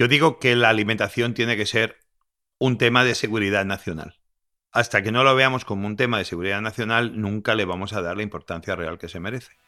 Yo digo que la alimentación tiene que ser un tema de seguridad nacional. Hasta que no lo veamos como un tema de seguridad nacional, nunca le vamos a dar la importancia real que se merece.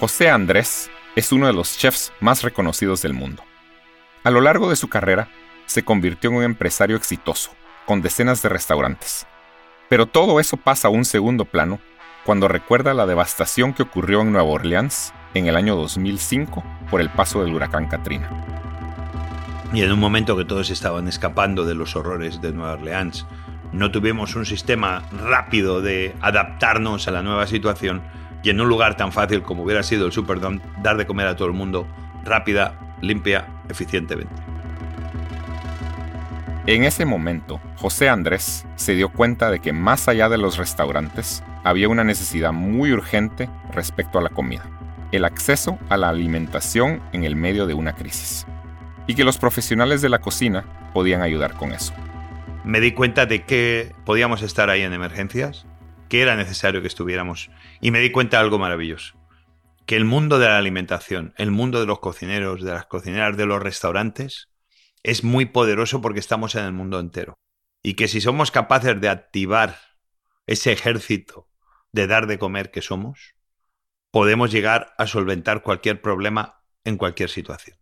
José Andrés es uno de los chefs más reconocidos del mundo. A lo largo de su carrera, se convirtió en un empresario exitoso, con decenas de restaurantes. Pero todo eso pasa a un segundo plano cuando recuerda la devastación que ocurrió en Nueva Orleans en el año 2005 por el paso del huracán Katrina. Y en un momento que todos estaban escapando de los horrores de Nueva Orleans, no tuvimos un sistema rápido de adaptarnos a la nueva situación y en un lugar tan fácil como hubiera sido el Superdome, dar de comer a todo el mundo rápida, limpia, eficientemente. En ese momento, José Andrés se dio cuenta de que más allá de los restaurantes, había una necesidad muy urgente respecto a la comida, el acceso a la alimentación en el medio de una crisis, y que los profesionales de la cocina podían ayudar con eso. Me di cuenta de que podíamos estar ahí en emergencias, que era necesario que estuviéramos, y me di cuenta de algo maravilloso, que el mundo de la alimentación, el mundo de los cocineros, de las cocineras, de los restaurantes, es muy poderoso porque estamos en el mundo entero. Y que si somos capaces de activar ese ejército de dar de comer que somos, podemos llegar a solventar cualquier problema en cualquier situación.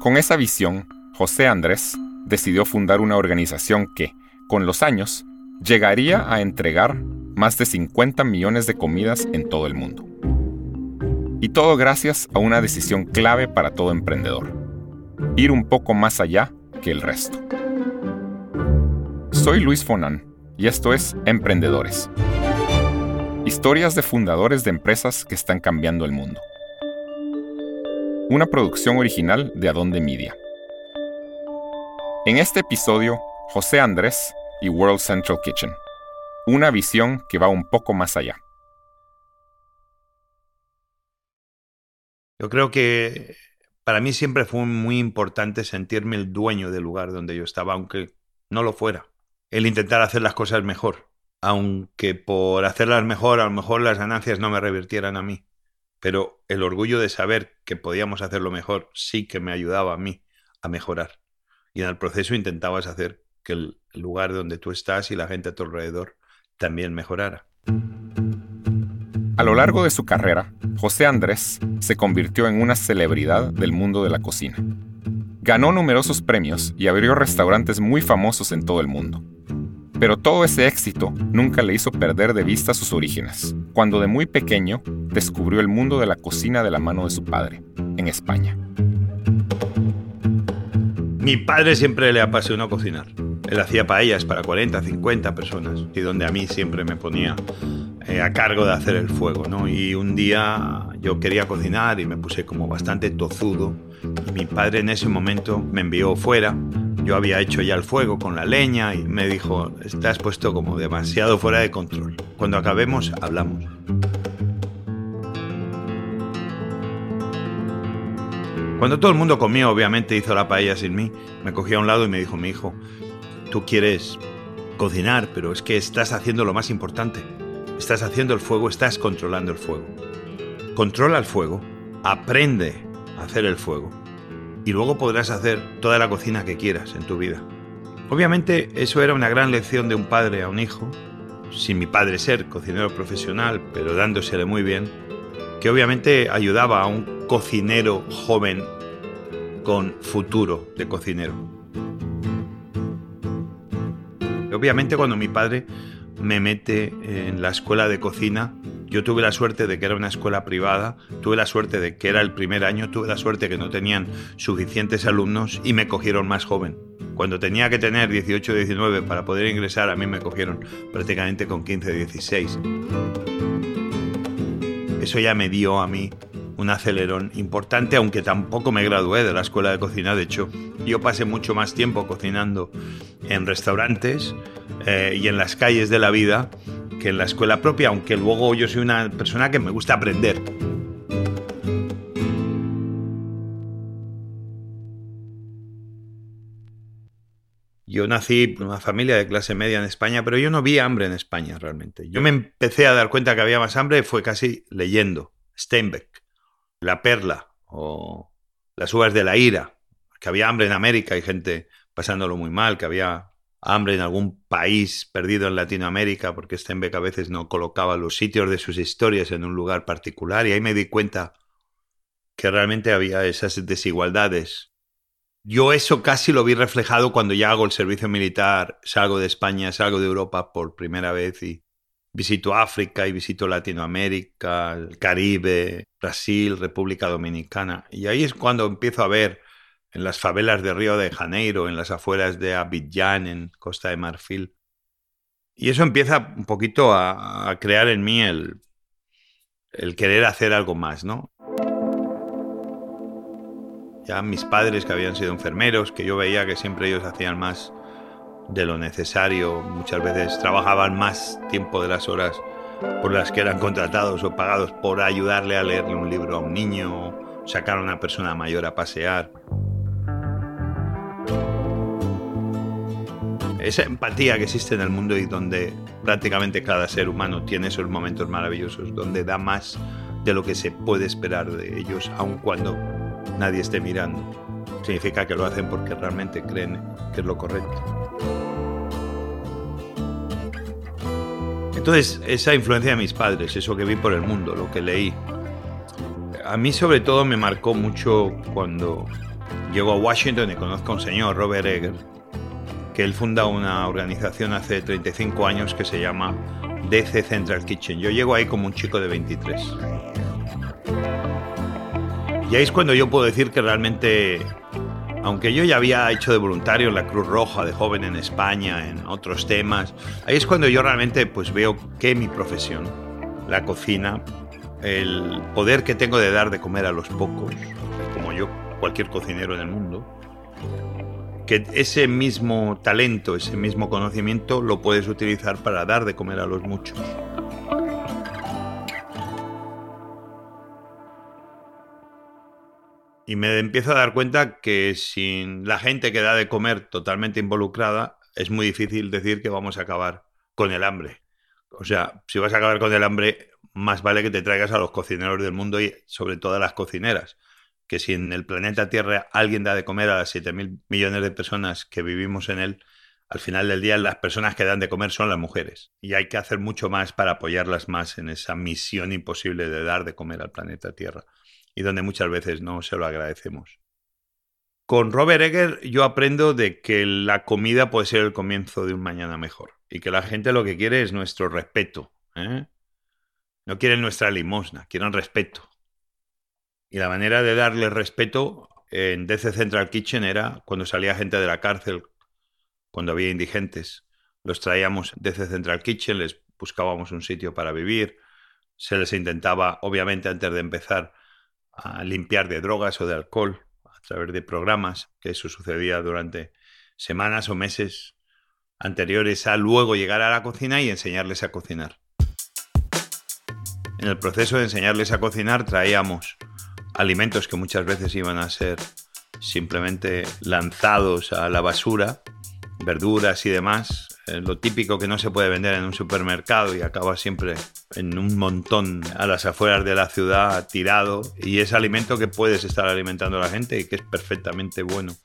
Con esa visión, José Andrés decidió fundar una organización que, con los años, llegaría a entregar más de 50 millones de comidas en todo el mundo. Y todo gracias a una decisión clave para todo emprendedor ir un poco más allá que el resto. Soy Luis Fonan y esto es Emprendedores. Historias de fundadores de empresas que están cambiando el mundo. Una producción original de Adonde Media. En este episodio, José Andrés y World Central Kitchen. Una visión que va un poco más allá. Yo creo que para mí siempre fue muy importante sentirme el dueño del lugar donde yo estaba, aunque no lo fuera. El intentar hacer las cosas mejor, aunque por hacerlas mejor a lo mejor las ganancias no me revirtieran a mí. Pero el orgullo de saber que podíamos hacerlo mejor sí que me ayudaba a mí a mejorar. Y en el proceso intentabas hacer que el lugar donde tú estás y la gente a tu alrededor también mejorara. A lo largo de su carrera, José Andrés se convirtió en una celebridad del mundo de la cocina. Ganó numerosos premios y abrió restaurantes muy famosos en todo el mundo. Pero todo ese éxito nunca le hizo perder de vista sus orígenes, cuando de muy pequeño descubrió el mundo de la cocina de la mano de su padre, en España. Mi padre siempre le apasionó cocinar. Él hacía paellas para 40, 50 personas y donde a mí siempre me ponía eh, a cargo de hacer el fuego, ¿no? Y un día yo quería cocinar y me puse como bastante tozudo y mi padre en ese momento me envió fuera. Yo había hecho ya el fuego con la leña y me dijo, estás puesto como demasiado fuera de control. Cuando acabemos, hablamos. Cuando todo el mundo comió, obviamente hizo la paella sin mí, me cogió a un lado y me dijo, mi hijo, tú quieres cocinar, pero es que estás haciendo lo más importante. Estás haciendo el fuego, estás controlando el fuego. Controla el fuego, aprende a hacer el fuego y luego podrás hacer toda la cocina que quieras en tu vida. Obviamente eso era una gran lección de un padre a un hijo, sin mi padre ser cocinero profesional, pero dándosele muy bien, que obviamente ayudaba a un cocinero joven con futuro de cocinero. Obviamente cuando mi padre me mete en la escuela de cocina. Yo tuve la suerte de que era una escuela privada, tuve la suerte de que era el primer año, tuve la suerte de que no tenían suficientes alumnos y me cogieron más joven. Cuando tenía que tener 18 o 19 para poder ingresar, a mí me cogieron prácticamente con 15 o 16. Eso ya me dio a mí un acelerón importante, aunque tampoco me gradué de la escuela de cocina. De hecho, yo pasé mucho más tiempo cocinando en restaurantes eh, y en las calles de la vida que en la escuela propia, aunque luego yo soy una persona que me gusta aprender. Yo nací en una familia de clase media en España, pero yo no vi hambre en España realmente. Yo me empecé a dar cuenta que había más hambre fue casi leyendo Steinbeck La Perla o Las uvas de la ira, que había hambre en América y gente pasándolo muy mal, que había hambre en algún país perdido en Latinoamérica, porque Steinbeck a veces no colocaba los sitios de sus historias en un lugar particular, y ahí me di cuenta que realmente había esas desigualdades. Yo eso casi lo vi reflejado cuando ya hago el servicio militar, salgo de España, salgo de Europa por primera vez y visito África y visito Latinoamérica, el Caribe, Brasil, República Dominicana. Y ahí es cuando empiezo a ver en las favelas de Río de Janeiro, en las afueras de Abidjan, en Costa de Marfil. Y eso empieza un poquito a, crear en mí el, el querer hacer algo más, ¿no? Ya mis padres que habían sido enfermeros, que yo veía que siempre ellos hacían más de lo necesario, muchas veces trabajaban más tiempo de las horas por las que eran contratados o pagados por ayudarle a leerle un libro a un niño, sacar a una persona mayor a pasear. Esa empatía que existe en el mundo y donde prácticamente cada ser humano tiene esos momentos maravillosos, donde da más de lo que se puede esperar de ellos, aun cuando nadie esté mirando. Significa que lo hacen porque realmente creen que es lo correcto. Entonces, esa influencia de mis padres, eso que vi por el mundo, lo que leí, a mí sobre todo me marcó mucho cuando llego a Washington y conozco a un señor, Robert Egger, que él funda una organización hace 35 años que se llama DC Central Kitchen. Yo llego ahí como un chico de 23. Y ahí es cuando yo puedo decir que realmente, aunque yo ya había hecho de voluntario en la Cruz Roja, de joven en España, en otros temas, ahí es cuando yo realmente pues veo que mi profesión, la cocina, el poder que tengo de dar de comer a los pocos, como yo, cualquier cocinero en el mundo, que ese mismo talento, ese mismo conocimiento lo puedes utilizar para dar de comer a los muchos. Y me empiezo a dar cuenta que sin la gente que da de comer totalmente involucrada, es muy difícil decir que vamos a acabar con el hambre. O sea, si vas a acabar con el hambre, más vale que te traigas a los cocineros del mundo y sobre todo a las cocineras que si en el planeta Tierra alguien da de comer a las 7 mil millones de personas que vivimos en él, al final del día las personas que dan de comer son las mujeres. Y hay que hacer mucho más para apoyarlas más en esa misión imposible de dar de comer al planeta Tierra. Y donde muchas veces no se lo agradecemos. Con Robert Egger yo aprendo de que la comida puede ser el comienzo de un mañana mejor. Y que la gente lo que quiere es nuestro respeto. ¿eh? No quieren nuestra limosna, quieren respeto. Y la manera de darle respeto en DC Central Kitchen era cuando salía gente de la cárcel, cuando había indigentes. Los traíamos DC Central Kitchen, les buscábamos un sitio para vivir. Se les intentaba, obviamente, antes de empezar, a limpiar de drogas o de alcohol a través de programas, que eso sucedía durante semanas o meses anteriores a luego llegar a la cocina y enseñarles a cocinar. En el proceso de enseñarles a cocinar traíamos alimentos que muchas veces iban a ser simplemente lanzados a la basura, verduras y demás, eh, lo típico que no se puede vender en un supermercado y acaba siempre en un montón a las afueras de la ciudad tirado y es alimento que puedes estar alimentando a la gente y que es perfectamente bueno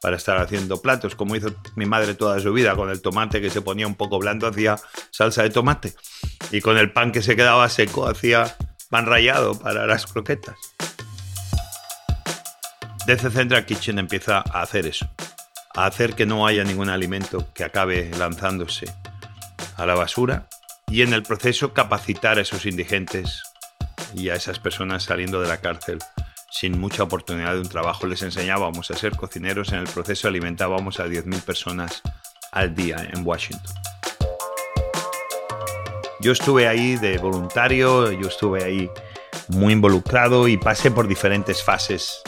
para estar haciendo platos, como hizo mi madre toda su vida, con el tomate que se ponía un poco blando hacía salsa de tomate y con el pan que se quedaba seco hacía pan rallado para las croquetas. DC Central Kitchen empieza a hacer eso, a hacer que no haya ningún alimento que acabe lanzándose a la basura y en el proceso capacitar a esos indigentes y a esas personas saliendo de la cárcel sin mucha oportunidad de un trabajo. Les enseñábamos a ser cocineros, en el proceso alimentábamos a 10.000 personas al día en Washington. Yo estuve ahí de voluntario, yo estuve ahí muy involucrado y pasé por diferentes fases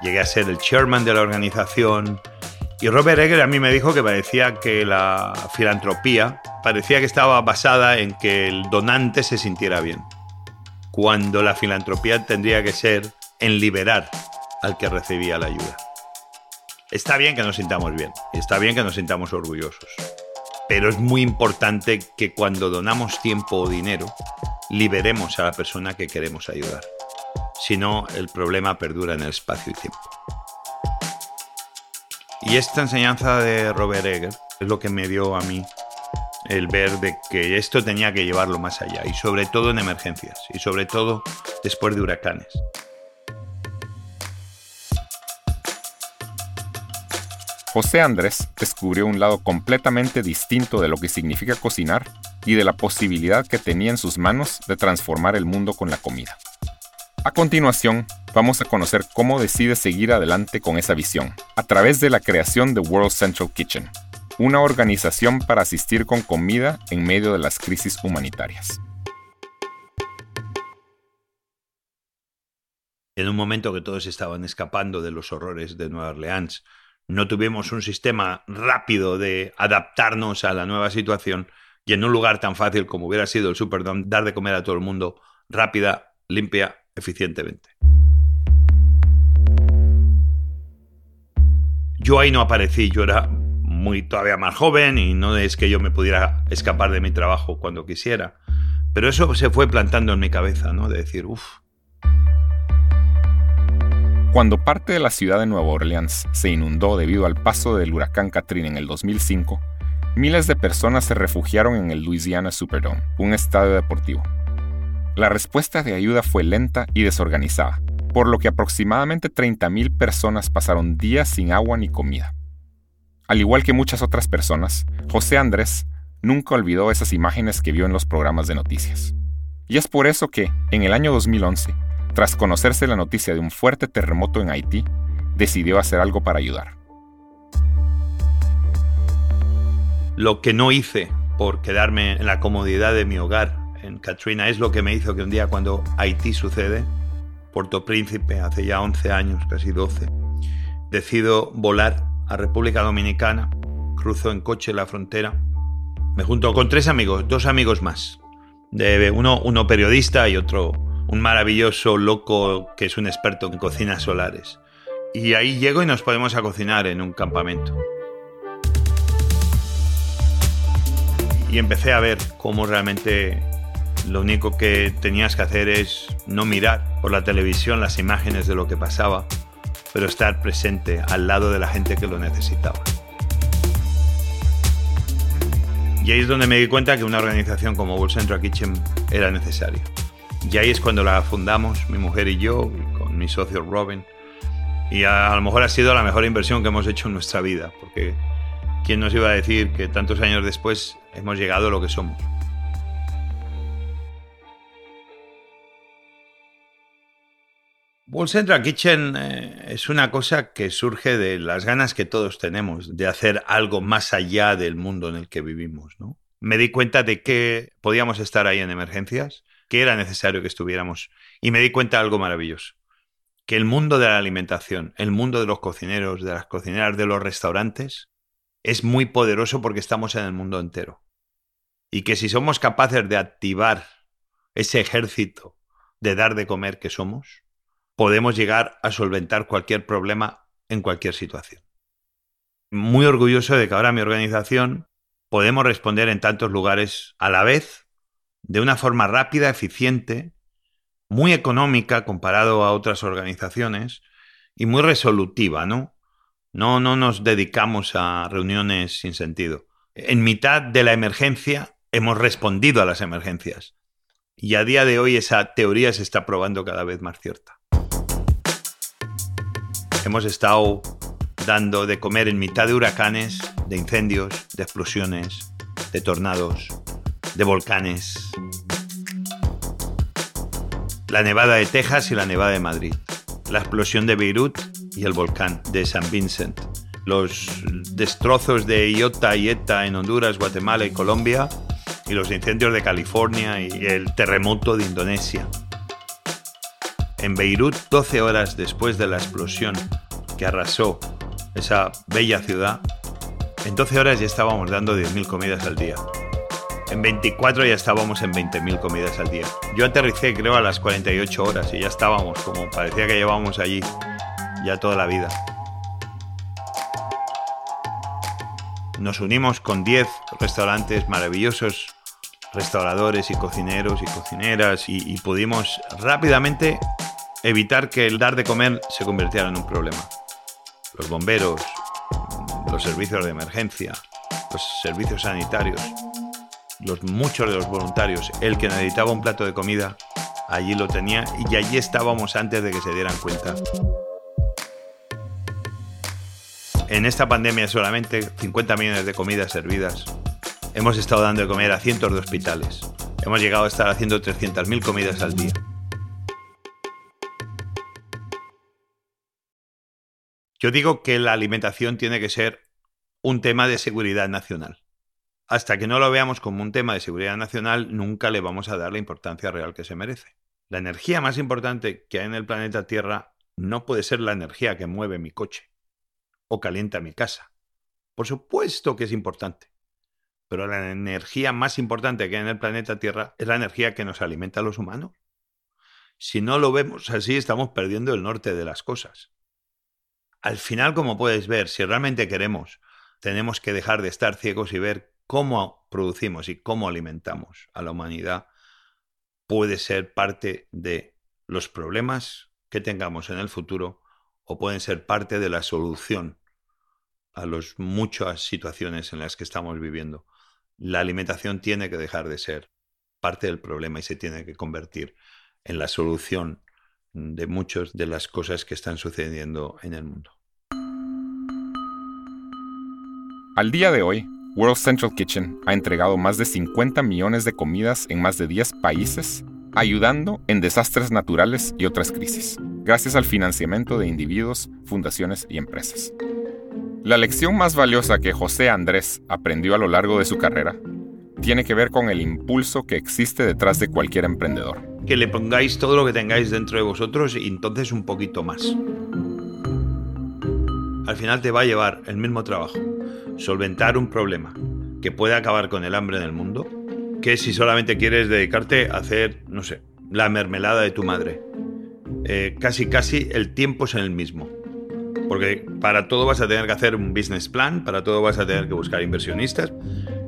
llegué a ser el chairman de la organización. Y Robert Egger a mí me dijo que parecía que la filantropía parecía que estaba basada en que el donante se sintiera bien, cuando la filantropía tendría que ser en liberar al que recibía la ayuda. Está bien que nos sintamos bien, está bien que nos sintamos orgullosos, pero es muy importante que cuando donamos tiempo o dinero, liberemos a la persona que queremos ayudar. Si no el problema perdura en el espacio y tiempo. Y esta enseñanza de Robert Egger es lo que me dio a mí el ver de que esto tenía que llevarlo más allá, y sobre todo en emergencias, y sobre todo después de huracanes. José Andrés descubrió un lado completamente distinto de lo que significa cocinar y de la posibilidad que tenía en sus manos de transformar el mundo con la comida. A continuación, vamos a conocer cómo decide seguir adelante con esa visión, a través de la creación de World Central Kitchen, una organización para asistir con comida en medio de las crisis humanitarias. En un momento que todos estaban escapando de los horrores de Nueva Orleans, no tuvimos un sistema rápido de adaptarnos a la nueva situación y en un lugar tan fácil como hubiera sido el Superdome, dar de comer a todo el mundo rápida, limpia eficientemente. Yo ahí no aparecí, yo era muy todavía más joven y no es que yo me pudiera escapar de mi trabajo cuando quisiera. Pero eso se fue plantando en mi cabeza, ¿no? De decir, uff. Cuando parte de la ciudad de Nueva Orleans se inundó debido al paso del huracán Katrina en el 2005, miles de personas se refugiaron en el Louisiana Superdome, un estadio deportivo. La respuesta de ayuda fue lenta y desorganizada, por lo que aproximadamente 30.000 personas pasaron días sin agua ni comida. Al igual que muchas otras personas, José Andrés nunca olvidó esas imágenes que vio en los programas de noticias. Y es por eso que, en el año 2011, tras conocerse la noticia de un fuerte terremoto en Haití, decidió hacer algo para ayudar. Lo que no hice por quedarme en la comodidad de mi hogar en Katrina es lo que me hizo que un día cuando Haití sucede, Puerto Príncipe, hace ya 11 años, casi 12, decido volar a República Dominicana, cruzo en coche la frontera, me junto con tres amigos, dos amigos más, de uno, uno periodista y otro un maravilloso loco que es un experto en cocinas solares. Y ahí llego y nos podemos a cocinar en un campamento. Y empecé a ver cómo realmente lo único que tenías que hacer es no mirar por la televisión las imágenes de lo que pasaba, pero estar presente al lado de la gente que lo necesitaba. Y ahí es donde me di cuenta que una organización como World Central Kitchen era necesaria. Y ahí es cuando la fundamos, mi mujer y yo, con mi socio Robin. Y a, lo mejor ha sido la mejor inversión que hemos hecho en nuestra vida, porque ¿quién nos iba a decir que tantos años después hemos llegado a lo que somos? World Central Kitchen eh, es una cosa que surge de las ganas que todos tenemos de hacer algo más allá del mundo en el que vivimos. ¿no? Me di cuenta de que podíamos estar ahí en emergencias, que era necesario que estuviéramos, y me di cuenta de algo maravilloso, que el mundo de la alimentación, el mundo de los cocineros, de las cocineras, de los restaurantes, es muy poderoso porque estamos en el mundo entero. Y que si somos capaces de activar ese ejército de dar de comer que somos, podemos llegar a solventar cualquier problema en cualquier situación. Muy orgulloso de que ahora mi organización podemos responder en tantos lugares a la vez, de una forma rápida, eficiente, muy económica comparado a otras organizaciones y muy resolutiva, ¿no? No, no nos dedicamos a reuniones sin sentido. En mitad de la emergencia hemos respondido a las emergencias. Y a día de hoy esa teoría se está probando cada vez más cierta. Hemos estado dando de comer en mitad de huracanes, de incendios, de explosiones, de tornados, de volcanes. La nevada de Texas y la nevada de Madrid. La explosión de Beirut y el volcán de San Vincent. Los destrozos de Iota y Eta en Honduras, Guatemala y Colombia. Y los incendios de California y el terremoto de Indonesia. En Beirut, 12 horas después de la explosión que arrasó esa bella ciudad, en 12 horas ya estábamos dando 10.000 comidas al día. En 24 ya estábamos en 20.000 comidas al día. Yo aterricé creo a las 48 horas y ya estábamos como parecía que llevábamos allí ya toda la vida. Nos unimos con 10 restaurantes maravillosos, restauradores y cocineros y cocineras y, y pudimos rápidamente evitar que el dar de comer se convirtiera en un problema. Los bomberos, los servicios de emergencia, los servicios sanitarios, los muchos de los voluntarios, el que necesitaba un plato de comida, allí lo tenía y allí estábamos antes de que se dieran cuenta. En esta pandemia solamente 50 millones de comidas servidas. Hemos estado dando de comer a cientos de hospitales. Hemos llegado a estar haciendo 300.000 comidas al día. Yo digo que la alimentación tiene que ser un tema de seguridad nacional. Hasta que no lo veamos como un tema de seguridad nacional, nunca le vamos a dar la importancia real que se merece. La energía más importante que hay en el planeta Tierra no puede ser la energía que mueve mi coche o calienta mi casa. Por supuesto que es importante, pero la energía más importante que hay en el planeta Tierra es la energía que nos alimenta a los humanos. Si no lo vemos así, estamos perdiendo el norte de las cosas. Al final, como puedes ver, si realmente queremos, tenemos que dejar de estar ciegos y ver cómo producimos y cómo alimentamos a la humanidad puede ser parte de los problemas que tengamos en el futuro o pueden ser parte de la solución a las muchas situaciones en las que estamos viviendo. La alimentación tiene que dejar de ser parte del problema y se tiene que convertir en la solución de muchas de las cosas que están sucediendo en el mundo. Al día de hoy, World Central Kitchen ha entregado más de 50 millones de comidas en más de 10 países, ayudando en desastres naturales y otras crisis, gracias al financiamiento de individuos, fundaciones y empresas. La lección más valiosa que José Andrés aprendió a lo largo de su carrera tiene que ver con el impulso que existe detrás de cualquier emprendedor. Que le pongáis todo lo que tengáis dentro de vosotros y entonces un poquito más. Al final te va a llevar el mismo trabajo solventar un problema que puede acabar con el hambre en el mundo, que si solamente quieres dedicarte a hacer, no sé, la mermelada de tu madre. Eh, casi, casi el tiempo es el mismo. Porque para todo vas a tener que hacer un business plan, para todo vas a tener que buscar inversionistas.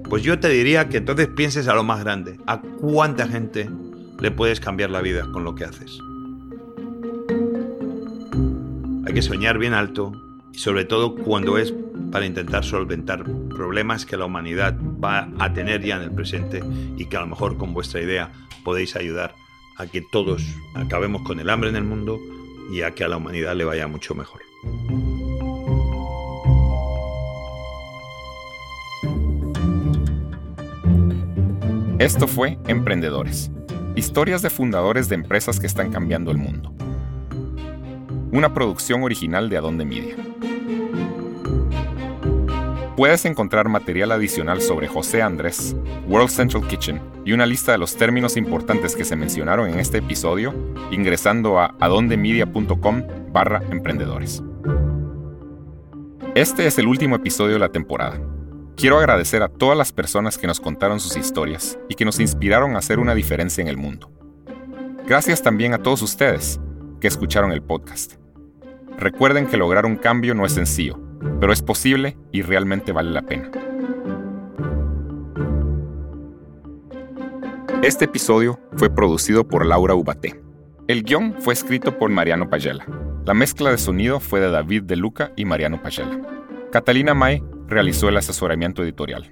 Pues yo te diría que entonces pienses a lo más grande, a cuánta gente le puedes cambiar la vida con lo que haces. Hay que soñar bien alto y sobre todo cuando es para intentar solventar problemas que la humanidad va a tener ya en el presente y que a lo mejor con vuestra idea podéis ayudar a que todos acabemos con el hambre en el mundo y a que a la humanidad le vaya mucho mejor. Esto fue Emprendedores, historias de fundadores de empresas que están cambiando el mundo. Una producción original de Adonde Media. Puedes encontrar material adicional sobre José Andrés, World Central Kitchen y una lista de los términos importantes que se mencionaron en este episodio ingresando a adondemedia.com barra emprendedores. Este es el último episodio de la temporada. Quiero agradecer a todas las personas que nos contaron sus historias y que nos inspiraron a hacer una diferencia en el mundo. Gracias también a todos ustedes que escucharon el podcast. Recuerden que lograr un cambio no es sencillo pero es posible y realmente vale la pena. Este episodio fue producido por Laura Ubaté. El guion fue escrito por Mariano Payela. La mezcla de sonido fue de David De Luca y Mariano Payela. Catalina May realizó el asesoramiento editorial.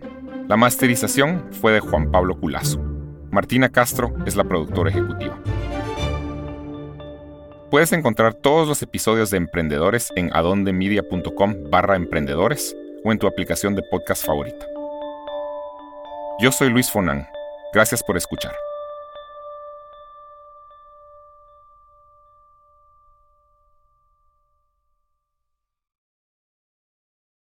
La masterización fue de Juan Pablo Culazo. Martina Castro es la productora ejecutiva. Puedes encontrar todos los episodios de Emprendedores en adondemedia.com barra emprendedores o en tu aplicación de podcast favorita. Yo soy Luis Fonan. Gracias por escuchar.